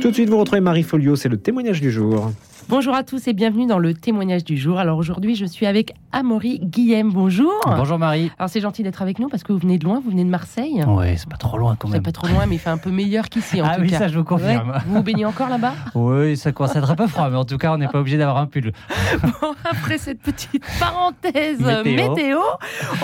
Tout de suite, vous retrouvez Marie Folio, c'est le témoignage du jour. Bonjour à tous et bienvenue dans le témoignage du jour. Alors aujourd'hui, je suis avec Amaury Guillem. Bonjour. Bonjour Marie. Alors c'est gentil d'être avec nous parce que vous venez de loin, vous venez de Marseille. Oui, c'est pas trop loin quand même. C'est pas trop loin, mais il fait un peu meilleur qu'ici en ah tout oui, cas. ça je vous confirme. Ouais. Vous vous baignez encore là-bas? Oui, ça commence à être un peu froid, mais en tout cas, on n'est pas obligé d'avoir un pull. Bon, après cette petite parenthèse Météo. météo.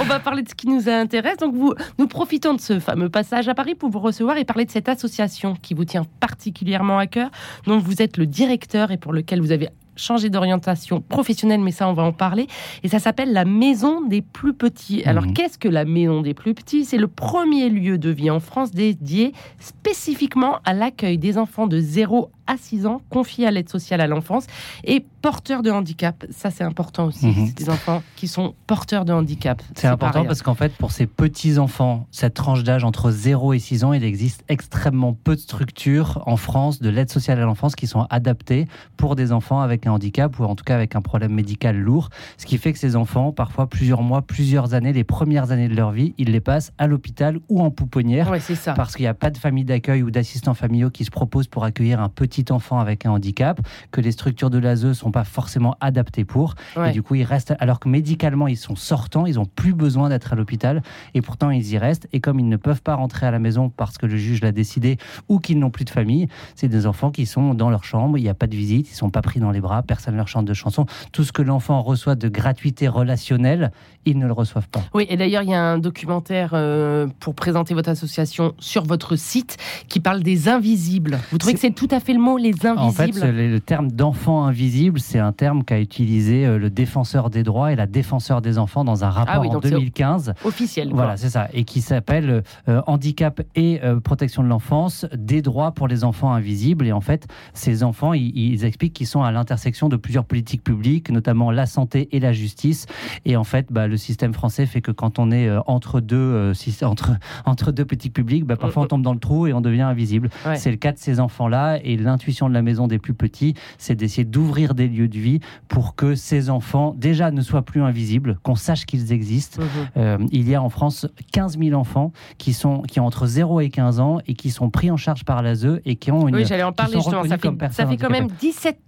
on va parler de ce qui nous intéresse. Donc vous, nous profitons de ce fameux passage à Paris pour vous recevoir et parler de cette association qui vous tient particulièrement à cœur, dont vous êtes le directeur et pour lequel vous avez changé d'orientation professionnelle, mais ça, on va en parler. Et ça s'appelle la Maison des Plus Petits. Alors, Mhm. qu'est-ce que la Maison des Plus Petits? C'est le premier lieu de vie en France dédié spécifiquement à l'accueil des enfants de 0 à 6 ans confiés à l'aide sociale à l'enfance et porteurs de handicap. Ça, c'est important aussi. Mhm. C'est des enfants qui sont porteurs de handicap. C'est important parce qu'en fait, pour ces petits-enfants, cette tranche d'âge entre 0 et 6 ans, il existe extrêmement peu de structures en France de l'aide sociale à l'enfance qui sont adaptées pour des enfants avec un handicap ou en tout cas avec un problème médical lourd. Ce qui fait que ces enfants, parfois plusieurs mois, plusieurs années, les premières années de leur vie, ils les passent à l'hôpital ou en pouponnière. Ouais, c'est ça. parce qu'il n'y a pas de famille d'accueil ou d'assistants familiaux qui se proposent pour accueillir un petit enfant avec un handicap, que les structures de l'ASE ne sont pas forcément adaptées pour. Ouais. Et du coup, ils restent, alors que médicalement, ils sont sortants, ils n'ont plus besoin d'être à l'hôpital, et pourtant, ils y restent. Et comme ils ne peuvent pas rentrer à la maison parce que le juge l'a décidé, ou qu'ils n'ont plus de famille, c'est des enfants qui sont dans leur chambre, il n'y a pas de visite, ils ne sont pas pris dans les bras, personne ne leur chante de chansons. Tout ce que l'enfant reçoit de gratuité relationnelle, ils ne le reçoivent pas. Oui, et d'ailleurs, il y a un documentaire euh, pour présenter votre association sur votre site qui parle des invisibles. Vous trouvez que c'est tout à fait le mot, les En fait, invisibles le, terme d'enfant invisible, c'est un terme qu'a utilisé euh, le défenseur des droits et la défenseur des enfants dans un rapport Ah oui, en donc c'est- 2015. Officiel. quoi. Voilà, c'est ça. Et qui s'appelle euh, Handicap et euh, protection de l'enfance, des droits pour les enfants invisibles. Et en fait, ces enfants, ils, ils expliquent qu'ils sont à l'intersection de plusieurs politiques publiques, notamment la santé et la justice. Et en fait, bah, le système français fait que quand on est euh, entre, deux, euh, entre, entre deux politiques publiques, bah, parfois on tombe dans le trou et on devient invisible. Ouais. C'est le cas de ces enfants-là. Et l'intuition de la maison des plus petits, c'est d'essayer d'ouvrir des lieux de vie pour que ces enfants, déjà, ne soient plus invisibles, qu'on sache qu'ils existent. Mhm. Euh, il y a en France 15 000 enfants qui, sont, qui ont entre 0 et 15 ans et qui sont pris en charge par l'ASE et qui ont une. Oui, j'allais en parler. Ça fait, ça fait quand même 17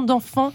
d'enfants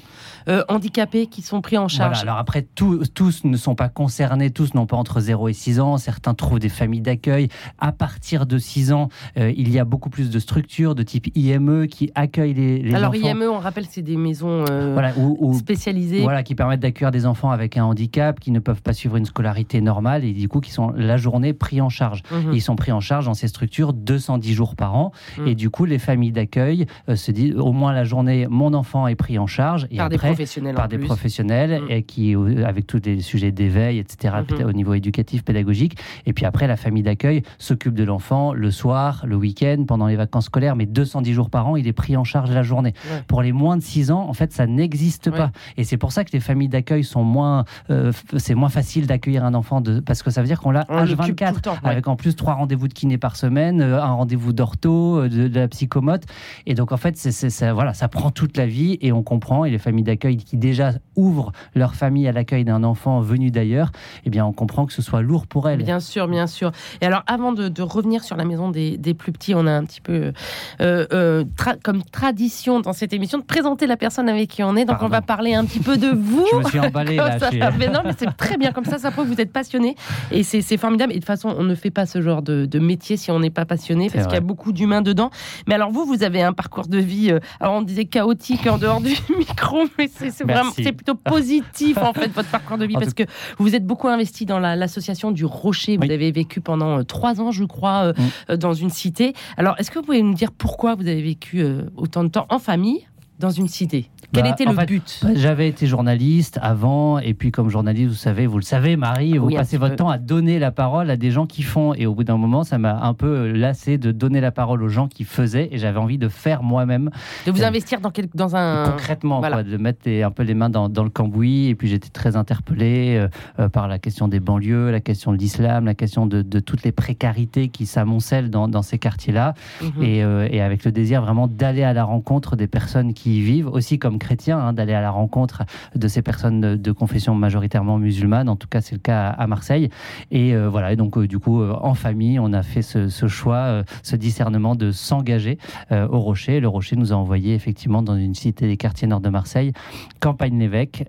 euh, handicapés qui sont pris en charge. Alors après, tous, ne sont pas concernés, tous n'ont pas entre 0 et 6 ans, certains trouvent des familles d'accueil. À partir de 6 ans, euh, il y a beaucoup plus de structures de type IME qui accueillent les, les alors, enfants. Alors IME, on rappelle, c'est des maisons euh, spécialisées. Voilà, qui permettent d'accueillir des enfants avec un handicap, qui ne peuvent pas suivre une scolarité normale et du coup qui sont la journée pris en charge. Mhm. Ils sont pris en charge dans ces structures 210 jours par an. Mhm. Et du coup, les familles d'accueil se disent au moins la journée, mon enfant est pris en charge. Et par des après, professionnels par des plus. professionnels Mm. et qui, euh, avec tous les sujets d'éveil, etc., Mhm. peut-être au niveau éducatif, pédagogique. Et puis après, la famille d'accueil s'occupe de l'enfant le soir, le week-end, pendant les vacances scolaires, mais 210 jours par an, il est pris en charge la journée. Ouais. Pour les moins de 6 ans, en fait, ça n'existe Ouais. pas. Et c'est pour ça que les familles d'accueil sont moins, euh, c'est moins facile d'accueillir un enfant de, parce que ça veut dire qu'on l'a On l'occupe tout H24 le temps, ouais. avec en plus trois rendez-vous de kiné par semaine, euh, un rendez-vous d'ortho, de, de la psychomote. Et donc en fait, c'est, c'est- ça, voilà, ça prend toute la vie et on comprend. Et les familles d'accueil qui déjà ouvrent leur famille à l'accueil d'un enfant venu d'ailleurs, eh bien on comprend que ce soit lourd pour elles. Bien sûr, bien sûr. Et alors, avant de, de revenir sur la maison des, des plus petits, on a un petit peu euh, euh, tra- comme tradition dans cette émission de présenter la personne avec qui on est. Donc, Pardon. on va parler un petit peu de vous. Je me suis emballé là. ça, mais non, mais c'est très bien comme ça. Ça prouve que vous êtes passionné et c'est formidable. Et de toute façon, on ne fait pas ce genre de, de métier si on n'est pas passionné parce qu'il y a beaucoup d'humains dedans. Mais alors vous, vous avez un parcours de vie. euh, alors on disait chaotique en dehors du micro, mais c'est vraiment plutôt positif en fait votre parcours de vie En parce que vous vous êtes beaucoup investi dans la- l'association du Rocher. Vous Oui. avez vécu pendant euh, trois ans, je crois, euh, Mm. euh, dans une cité. Alors est-ce que vous pouvez nous dire pourquoi vous avez vécu autant de temps en famille dans une cité Quel Bah, était en le fait, but? Bah, J'avais été journaliste avant, et puis comme journaliste, vous savez, vous le savez, Marie, vous Oui, passez votre peu. temps à donner la parole à des gens qui font. Et au bout d'un moment, ça m'a un peu lassé de donner la parole aux gens qui faisaient, et j'avais envie de faire moi-même, De vous euh, investir dans, quel- dans un... concrètement, voilà. quoi, de mettre les- un peu les mains dans, dans le cambouis. Et puis j'étais très interpellé euh, euh, par la question des banlieues, la question de l'islam, la question de, de toutes les précarités qui s'amoncellent dans, dans ces quartiers-là Mhm. et, euh, et avec le désir vraiment d'aller à la rencontre des personnes qui qui y vivent, aussi comme chrétiens, hein, d'aller à la rencontre de ces personnes de, confession majoritairement musulmane. En tout cas, c'est le cas à, Marseille. Et voilà, et donc du coup, en famille, on a fait ce, ce choix, ce discernement de s'engager au Rocher. Le Rocher nous a envoyé effectivement dans une cité des quartiers nord de Marseille, campagne l'évêque,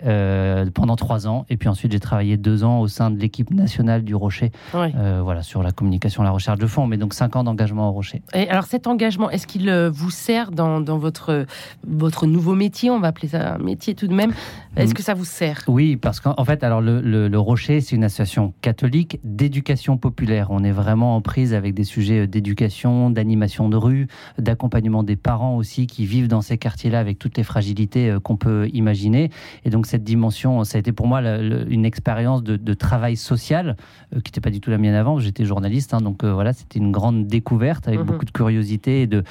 pendant trois ans. Et puis ensuite, j'ai travaillé deux ans au sein de l'équipe nationale du Rocher, voilà, sur la communication, la recherche de fonds. Mais donc cinq ans d'engagement au Rocher. Et alors cet engagement, est-ce qu'il vous sert dans, dans, votre, votre nouveau métier On va appeler ça un métier tout de même. Est-ce mm. que ça vous sert? Oui, parce qu'en fait, alors le, le, Rocher, c'est une association catholique d'éducation populaire. On est vraiment en prise avec des sujets d'éducation, d'animation de rue, d'accompagnement des parents aussi qui vivent dans ces quartiers-là avec toutes les fragilités euh, qu'on peut imaginer. Et donc cette dimension, ça a été pour moi une expérience de, travail social euh, qui n'était pas du tout la mienne avant. J'étais journaliste, hein, donc euh, voilà, c'était une grande découverte avec mm-hmm. beaucoup de curiosité et de,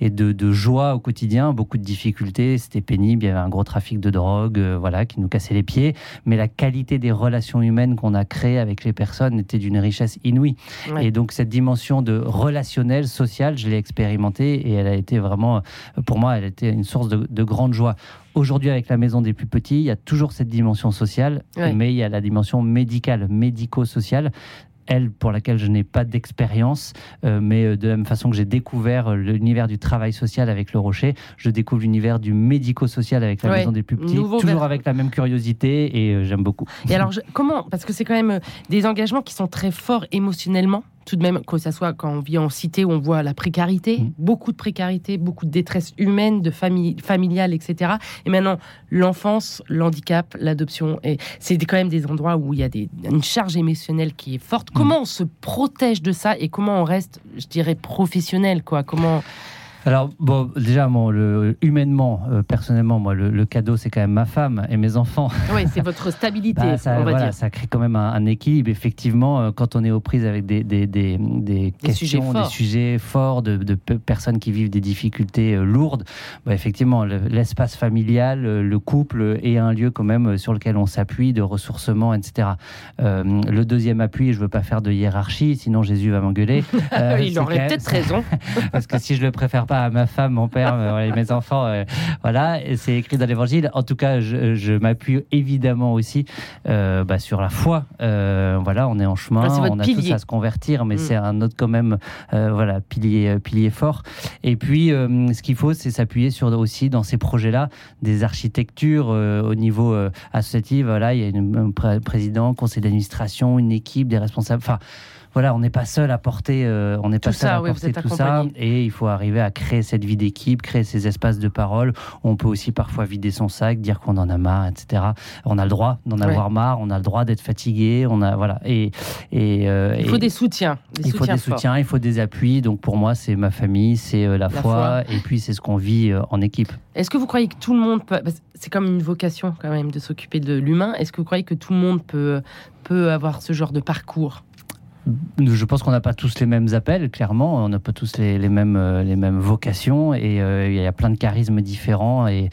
et de, de, joie au quotidien, beaucoup de difficultés. C'était pénible, il y avait un gros trafic de drogue, voilà, qui nous cassait les pieds. Mais la qualité des relations humaines qu'on a créées avec les personnes était d'une richesse inouïe. Et donc cette dimension de relationnel, social, je l'ai expérimentée et elle a été vraiment, pour moi, elle a été une source de, de grande joie. Aujourd'hui, avec la maison des plus petits, il y a toujours cette dimension sociale, mais il y a la dimension médicale, médico-sociale elle, pour laquelle je n'ai pas d'expérience, euh, mais euh, de la même façon que j'ai découvert euh, l'univers du travail social avec le Rocher, je découvre l'univers du médico-social avec la Maison des Plus Petits, toujours avec la même curiosité et j'aime beaucoup. Et alors, comment Parce que c'est quand même des engagements qui sont très forts émotionnellement tout de même, que ce soit quand on vit en cité où on voit la précarité, mmh. beaucoup de précarité, beaucoup de détresse humaine, de famille, familiale, etc. Et maintenant, l'enfance, l'handicap, l'adoption, et c'est quand même des endroits où il y a des, une charge émotionnelle qui est forte. Mmh. Comment on se protège de ça et comment on reste, je dirais, professionnel, quoi? Comment alors, bon, déjà, le, humainement, euh, personnellement, moi, le, cadeau, c'est quand même ma femme et mes enfants. Oui, c'est votre stabilité, bah, ça, on va dire. Ça crée quand même un, équilibre. Effectivement, euh, quand on est aux prises avec des, des, des, des questions, sujets des sujets forts, de, de, personnes qui vivent des difficultés euh, lourdes, bah, effectivement, l'espace familial, le couple est un lieu quand même sur lequel on s'appuie, de ressourcement, etc. le deuxième appui, je ne veux pas faire de hiérarchie, sinon Jésus va m'engueuler. Il aurait peut-être raison. Parce que si je le préfère pas à ma femme, mon père, euh, mes enfants. Euh, voilà, c'est écrit dans l'Évangile. En tout cas, je, m'appuie évidemment aussi euh, bah, sur la foi. voilà, on est en chemin, on a tous à se convertir, mais mm. c'est un autre quand même, voilà, pilier, pilier fort. Et puis, ce qu'il faut, c'est s'appuyer sur aussi dans ces projets-là des architectures au niveau associatif. Voilà, il y a un président, conseil d'administration, une équipe, des responsables. Enfin voilà, on n'est pas seul à porter, euh, on n'est pas seul à porter tout ça, et il faut arriver à créer cette vie d'équipe, créer ces espaces de parole. On peut aussi parfois vider son sac, dire qu'on en a marre, etc. On a le droit d'en avoir marre, on a le droit d'être fatigué, on a voilà. Et, et euh, il faut des soutiens, il faut des soutiens, il faut des appuis. Donc pour moi, c'est ma famille, c'est euh, la, foi, et puis c'est ce qu'on vit en équipe. Est-ce que vous croyez que tout le monde peut, c'est comme une vocation quand même de s'occuper de l'humain. Est-ce que vous croyez que tout le monde peut peut avoir ce genre de parcours? Je pense qu'on n'a pas tous les mêmes appels, clairement. On n'a pas tous les, mêmes, euh, les mêmes vocations et euh, il y a plein de charismes différents et,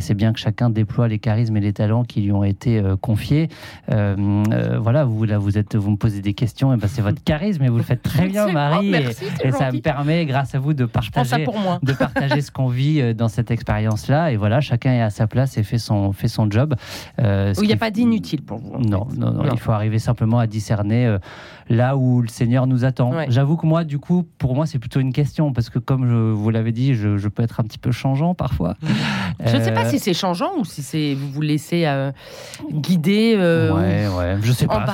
c'est bien que chacun déploie les charismes et les talents qui lui ont été euh, confiés. voilà, vous là, vous êtes, vous me posez des questions et ben c'est votre charisme et vous le faites très bien, Marie. Oh, et, ça me permet, grâce à vous, de partager, de partager ce qu'on vit dans cette expérience-là. Et voilà, chacun est à sa place et fait son, fait son job. il n'y a pas d'inutile pour vous. Non, non, non, il faut arriver simplement à discerner là où le Seigneur nous attend. J'avoue que moi, du coup, pour moi, c'est plutôt une question, parce que comme je vous l'avez dit, je, peux être un petit peu changeant parfois. Je ne sais pas euh, si c'est changeant ou si c'est vous vous laissez euh, guider. Euh, ouais, ouais, je sais pas.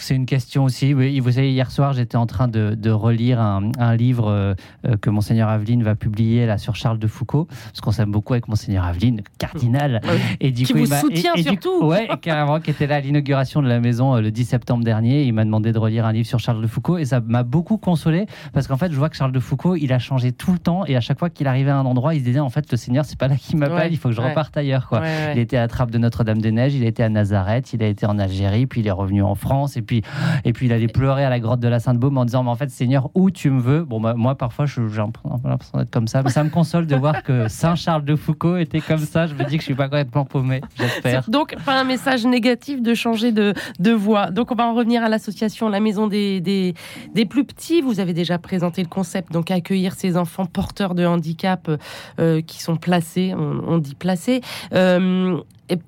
C'est une, question aussi. Oui, vous savez, hier soir, j'étais en train de, relire un, livre que Monseigneur Aveline va publier là sur Charles de Foucault, parce qu'on s'aime beaucoup avec Monseigneur Aveline, cardinal. Et du qui coup, vous soutient surtout. ouais, carrément, qui était là à l'inauguration de la maison le 10 septembre dernier. Il m'a demandé de relire un livre sur Charles de Foucault et ça m'a beaucoup consolé parce qu'en fait, je vois que Charles de Foucault, il a changé tout le temps et à chaque fois qu'il arrivait à un endroit, il se disait en fait, le Seigneur, c'est pas là qu'il m'appelle, il faut que je reparte ailleurs. Quoi. il était à Trappe de Notre-Dame-des-Neiges, il été à Nazareth, il a été en Algérie, puis il est revenu en France et puis, et puis il allait pleurer à la grotte de la Sainte-Baume en disant mais en fait, Seigneur, où tu me veux? Bon, bah, moi, parfois, j'ai l'impression d'être comme ça, mais ça me console de voir que Saint Charles de Foucault était comme ça. Je me dis que je suis pas complètement paumé, j'espère. Donc, pas un message négatif de changer de, de voix. Donc, on va en revenir à l'association La Maison des des, plus petits. Vous avez déjà présenté le concept, donc accueillir ces enfants porteurs de handicap euh, qui sont placés, on, on dit placés. Euh, et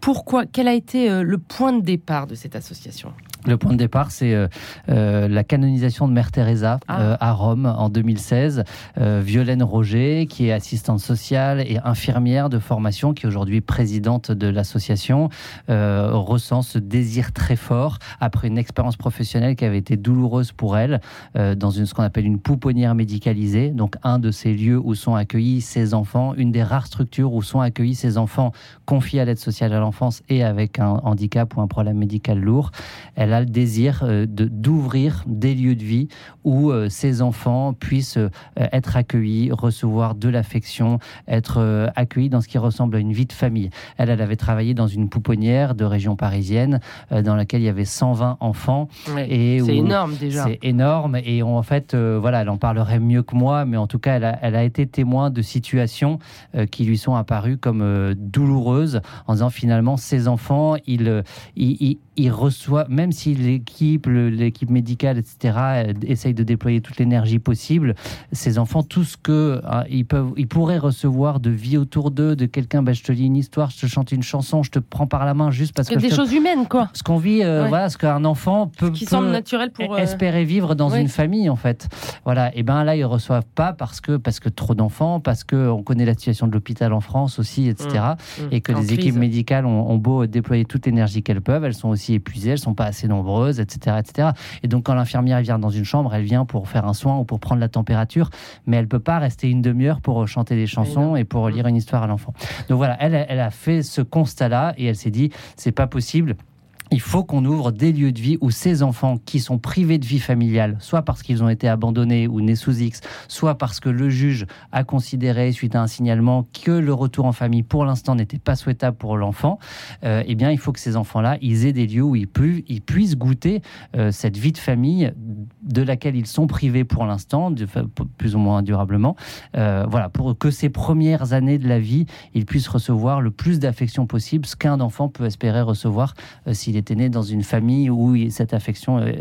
pourquoi Quel a été euh, le point de départ de cette association? Le point de départ, c'est euh, euh, la canonisation de Mère Teresa Ah. euh, à Rome en 2016. Euh, Violaine Roger, qui est assistante sociale et infirmière de formation, qui est aujourd'hui présidente de l'association, ressent ce désir très fort après une expérience professionnelle qui avait été douloureuse pour elle dans une, ce qu'on appelle une pouponnière médicalisée, donc un de ces lieux où sont accueillis ces enfants, une des rares structures où sont accueillis ces enfants confiés à l'aide sociale à l'enfance et avec un handicap ou un problème médical lourd. Elle a le désir euh, de d'ouvrir des lieux de vie où euh, ces enfants puissent euh, être accueillis, recevoir de l'affection, être accueillis dans ce qui ressemble à une vie de famille. Elle, elle avait travaillé dans une pouponnière de région parisienne dans laquelle il y avait 120 enfants Ouais, C'est énorme déjà. c'est énorme et on- en fait, euh, voilà, elle en parlerait mieux que moi, mais en tout cas, elle a, elle a été témoin de situations euh, qui lui sont apparues comme euh, douloureuses, en disant finalement, ces enfants, ils, ils, ils- ils reçoivent, même si l'équipe, l'équipe médicale, etc., essaye de déployer toute l'énergie possible, ces enfants, tout ce que hein, ils peuvent, ils pourraient recevoir de vie autour d'eux, de quelqu'un, bah, je te lis une histoire, je te chante une chanson, je te prends par la main juste parce Que que des je te- choses humaines, quoi. ce qu'on vit, euh, Ouais. voilà, ce qu'un enfant peut, Qui peut- semble naturel pour. euh, espérer vivre dans une famille en fait. Voilà, et ben là ils reçoivent pas parce que parce que trop d'enfants, parce que on connaît la situation de l'hôpital en France aussi, etc. hum, Et que en les crise. équipes médicales ont, ont beau déployer toute l'énergie qu'elles peuvent, elles sont aussi épuisées, elles sont pas assez nombreuses, etc., etc. Et donc quand l'infirmière vient dans une chambre, elle vient pour faire un soin ou pour prendre la température, mais elle peut pas rester une demi-heure pour chanter des chansons et pour lire une histoire à l'enfant. Donc voilà, elle, elle a fait ce constat-là et elle s'est dit c'est pas possible. Il faut qu'on ouvre des lieux de vie où ces enfants qui sont privés de vie familiale, soit parce qu'ils ont été abandonnés ou nés sous X, soit parce que le juge a considéré, suite à un signalement, que le retour en famille pour l'instant n'était pas souhaitable pour l'enfant, euh, eh bien il faut que ces enfants-là, ils aient des lieux où ils, pu- ils puissent goûter euh, cette vie de famille de laquelle ils sont privés pour l'instant, plus ou moins durablement. Euh, voilà, pour que ces premières années de la vie, ils puissent recevoir le plus d'affection possible, ce qu'un enfant peut espérer recevoir euh, s'il était né dans une famille où cette affection euh,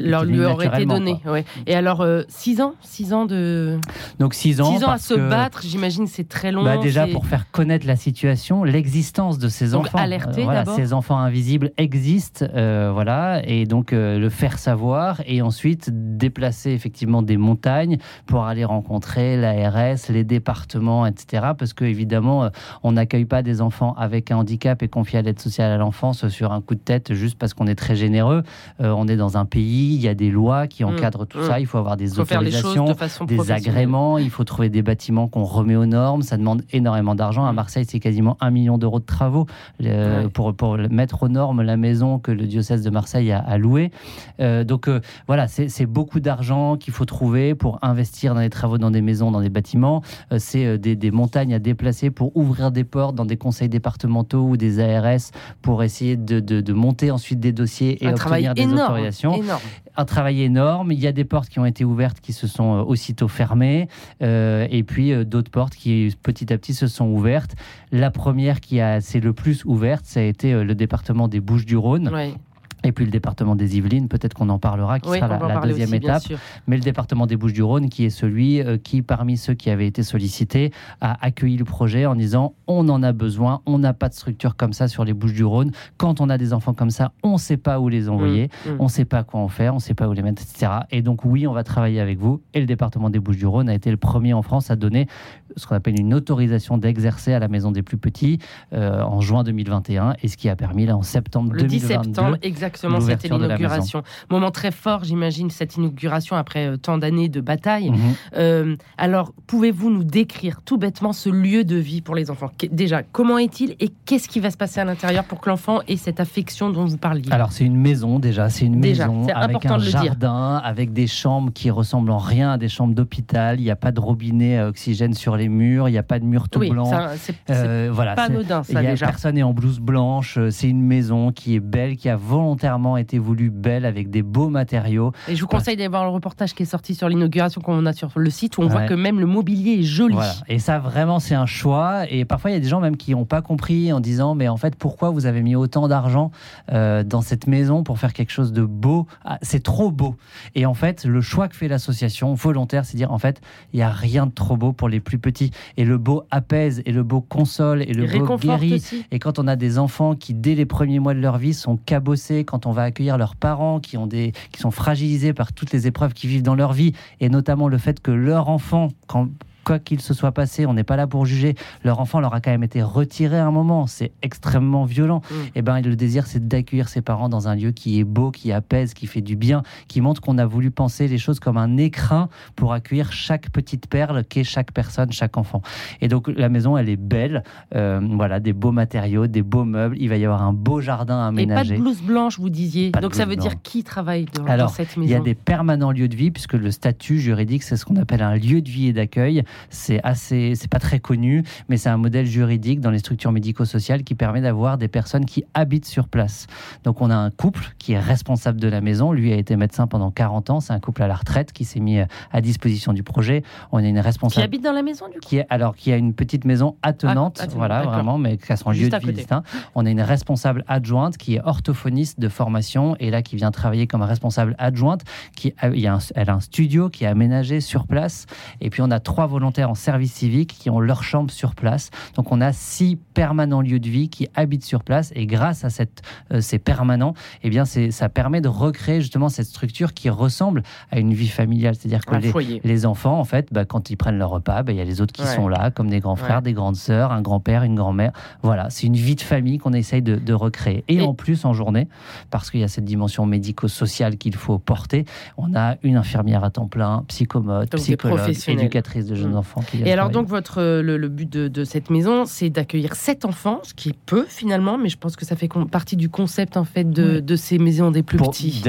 leur lui aurait été naturellement, donné. quoi. ouais. Et alors, 6 ans 6 ans de. Donc 6 ans. 6 ans à se que- battre, j'imagine, c'est très long. Bah déjà pour faire connaître la situation, l'existence de ces Donc, enfants. alerter voilà, ces enfants invisibles existent, voilà, et donc le faire savoir et ensuite déplacer effectivement des montagnes pour aller rencontrer l'ARS, les départements, etc. Parce que évidemment, euh, on n'accueille pas des enfants avec un handicap et confiés à l'aide sociale à l'enfance sur un coup de tête juste parce qu'on est très généreux. Euh, on est dans un pays, il y a des lois qui Mm, encadrent tout mm. ça. Il faut avoir des faut autorisations de des agréments, il faut trouver des bâtiments qu'on remet aux normes, ça demande énormément d'argent. À Mm. Marseille, c'est quasiment un million d'euros de travaux euh, Ouais. pour, pour mettre aux normes la maison que le diocèse de Marseille a, a louée. Euh, donc voilà, c'est c'est beaucoup d'argent qu'il faut trouver pour investir dans des travaux, dans des maisons, dans des bâtiments. Euh, c'est euh, des, des montagnes à déplacer pour ouvrir des portes dans des conseils départementaux ou des ARS pour essayer de, de- de monter ensuite des dossiers et un obtenir des énorme, autorisations énorme. un travail énorme. Il y a des portes qui ont été ouvertes qui se sont euh, aussitôt fermées, euh, et puis euh, d'autres portes qui petit à petit se sont ouvertes. La première qui a c'est le plus ouverte, ça a été le département des Bouches-du-Rhône, Ouais. Et puis le département des Yvelines. Peut-être qu'on en parlera, qui Oui, sera la, deuxième aussi, étape. Mais le département des Bouches-du-Rhône, qui est celui euh, qui, parmi ceux qui avaient été sollicités, a accueilli le projet en disant on en a besoin, on n'a pas de structure comme ça sur les Bouches-du-Rhône. Quand on a des enfants comme ça, on ne sait pas où les envoyer. Mm, mm. On ne sait pas quoi en faire, on ne sait pas où les mettre, etc. Et donc oui, on va travailler avec vous. Et le département des Bouches-du-Rhône a été le premier en France à donner ce qu'on appelle une autorisation d'exercer à la maison des plus petits euh, en juin 2021, et ce qui a permis là en septembre Le 10 2022. septembre, exactement, c'était de la l'inauguration. Moment très fort, j'imagine, cette inauguration après euh, tant d'années de bataille. Mhm. Euh, alors, pouvez-vous nous décrire tout bêtement ce lieu de vie pour les enfants? Déjà, comment est-il et qu'est-ce qui va se passer à l'intérieur pour que l'enfant ait cette affection dont vous parliez? Alors c'est une maison déjà, c'est une Déjà, maison c'est avec important un de le dire. jardin, avec des chambres qui ressemblent en rien à des chambres d'hôpital. Il n'y a pas de robinet à oxygène sur les murs, il n'y a pas de mur tout Oui, blanc. ça, c'est Euh, voilà, pas anodin, ça, y a déjà. personne n'est en blouse blanche. euh, C'est une maison qui est belle, qui a volontairement été voulu belle avec des beaux matériaux. Et je vous conseille d'aller voir le reportage qui est sorti sur l'inauguration qu'on a sur le site où on voit que même le mobilier est joli. Et ça, vraiment, c'est un choix. Et parfois, il y a des gens même qui n'ont pas compris en disant Mais en fait, pourquoi vous avez mis autant d'argent euh, dans cette maison pour faire quelque chose de beau? Ah, C'est trop beau. Et en fait, le choix que fait l'association volontaire, c'est dire En fait, il n'y a rien de trop beau pour les plus petits. Et le beau apaise, et le beau console, et le beau guérit. Et quand on a des enfants qui, dès les premiers mois de leur vie, sont cabossés, quand on va accueillir leurs parents qui, ont des, qui sont fragilisés par toutes les épreuves qu'ils vivent dans leur vie, et notamment le fait que leur enfant, quand, quoi qu'il se soit passé, on n'est pas là pour juger. Leur enfant leur a quand même été retiré à un moment. C'est extrêmement violent. Mm. Et eh ben, le désir, c'est d'accueillir ses parents dans un lieu qui est beau, qui apaise, qui fait du bien, qui montre qu'on a voulu penser les choses comme un écrin pour accueillir chaque petite perle qu'est chaque personne, chaque enfant. Et donc, la maison, elle est belle. Euh, voilà, des beaux matériaux, des beaux meubles. Il va y avoir un beau jardin aménagé. Et pas de blouse blanche, vous disiez. donc, ça veut dire qui travaille dans, cette maison Il y a des permanents lieux de vie, puisque le statut juridique, c'est ce qu'on appelle un lieu de vie et d'accueil. C'est assez, c'est pas très connu, mais c'est un modèle juridique dans les structures médico-sociales qui permet d'avoir des personnes qui habitent sur place. Donc on a un couple qui est responsable de la maison. Lui a été médecin pendant 40 ans. C'est un couple à la retraite qui s'est mis à disposition du projet. On a une responsable qui habite dans la maison du coup? Qui est, alors qui a une petite maison attenante, ah, voilà vraiment, mais qui a son lieu de vie distinct. On a une responsable adjointe qui est orthophoniste de formation et là qui vient travailler comme responsable adjointe. Qui il y a elle a un studio qui est aménagé sur place. Et puis on a trois volontaires en service civique qui ont leur chambre sur place. Donc on a six permanents lieux de vie qui habitent sur place et grâce à cette, euh, ces permanents, eh bien ça permet de recréer justement cette structure qui ressemble à une vie familiale. C'est-à-dire que les, les, enfants, en fait, bah, quand ils prennent leur repas, bah, il y a les autres qui sont là, comme des grands frères, des grandes sœurs, un grand-père, une grand-mère. Voilà, c'est une vie de famille qu'on essaye de, recréer. Et, en plus, en journée, parce qu'il y a cette dimension médico-sociale qu'il faut porter, on a une infirmière à temps plein, psychomote, psychologue, éducatrice de jeunes et alors donc votre le, but de, cette maison, c'est d'accueillir sept enfants, ce qui est peu finalement, mais je pense que ça fait partie du concept en fait de, ces maisons des plus petits.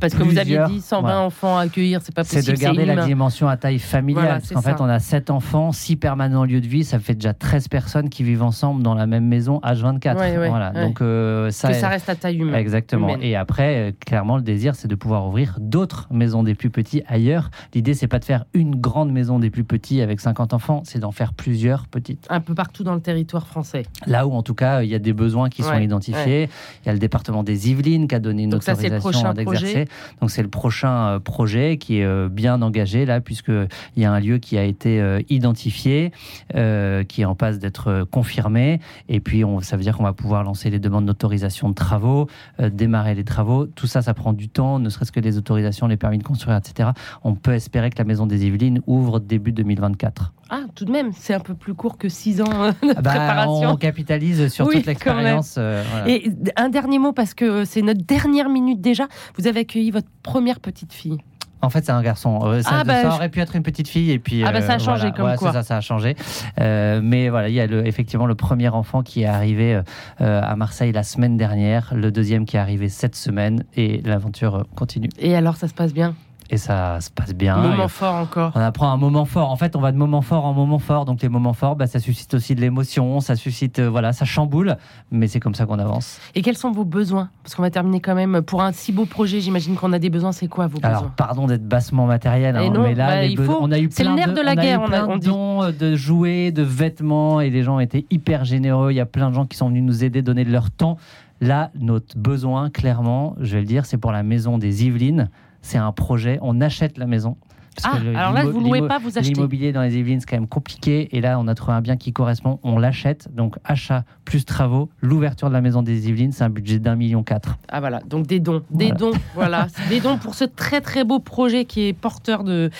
parce que vous aviez dit 120 enfants à accueillir, c'est pas possible. C'est de garder la dimension à taille familiale. parce qu'en fait, on a sept enfants, six permanents lieu de vie, ça fait déjà 13 personnes qui vivent ensemble dans la même maison H24. voilà. Donc euh, ça, que ça reste à taille humaine. Exactement. Et après, euh, clairement, le désir, c'est de pouvoir ouvrir d'autres maisons des plus petits ailleurs. L'idée, c'est pas de faire une grande maison des plus petits avec 50 enfants, c'est d'en faire plusieurs petites. Un peu partout dans le territoire français. Là où, en tout cas, il y a des besoins qui sont identifiés. Il y a le département des Yvelines qui a donné une Donc autorisation d'exercer. Donc c'est le prochain euh, projet qui est euh, bien engagé là, puisqu'il y a un lieu qui a été euh, identifié, qui est en passe d'être confirmé. Et puis, on, ça veut dire qu'on va pouvoir lancer les demandes d'autorisation de travaux, démarrer les travaux. Tout ça, ça prend du temps, ne serait-ce que les autorisations, les permis de construire, etc. On peut espérer que la maison des Yvelines ouvre début 2024. Ah, tout de même, c'est un peu plus court que six ans euh, de bah, préparation. On capitalise sur toute l'expérience. Euh, Et un dernier mot, parce que c'est notre dernière minute déjà. Vous avez accueilli votre première petite fille. En fait, c'est un garçon. Euh, ça, ah, bah, aurait pu être une petite fille et puis. Ah bah ça a changé comme quoi. Ça, ça a changé. mais voilà, il y a le, effectivement le premier enfant qui est arrivé à Marseille la semaine dernière, le deuxième qui est arrivé cette semaine et l'aventure continue. Et alors, ça se passe bien? Et ça se passe bien. Moment fort encore. On apprend un moment fort. En fait, on va de moment fort en moment fort. Donc les moments forts, bah, ça suscite aussi de l'émotion, ça suscite, euh, voilà, ça chamboule. Mais c'est comme ça qu'on avance. Et quels sont vos besoins? Parce qu'on va terminer quand même pour un si beau projet. J'imagine qu'on a des besoins. C'est quoi vos besoins? Alors, pardon d'être bassement matériel, hein, mais là, bah, on a eu plein le nerf de, la guerre. On a plein de dons euh, de jouets, de vêtements, et les gens étaient hyper généreux. Il y a plein de gens qui sont venus nous aider, donner de leur temps. Là, notre besoin, clairement, je vais le dire, c'est pour la maison des Yvelines c'est un projet. On achète la maison. Ah, alors là, vous louez pas, vous achetez. L'immobilier dans les Yvelines, c'est quand même compliqué. Et là, on a trouvé un bien qui correspond. On l'achète. Donc, achat plus travaux. L'ouverture de la maison des Yvelines, c'est un budget d'un million quatre. Ah voilà, donc des dons. Des dons, voilà. des dons pour ce très très beau projet qui est porteur de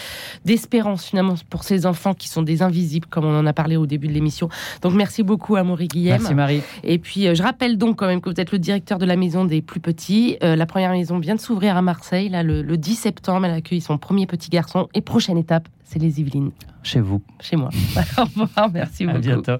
d'espérance finalement pour ces enfants qui sont des invisibles, comme on en a parlé au début de l'émission. Donc, merci beaucoup à Maurice Guillem. Merci Marie. Et puis, euh, je rappelle donc quand même que vous êtes le directeur de la maison des plus petits. Euh, la première maison vient de s'ouvrir à Marseille, là, le, le 10 septembre. Elle accueille son premier petit garçon et prochaine étape, c'est les Yvelines. Chez vous. Chez moi. Au revoir, merci beaucoup. À bientôt.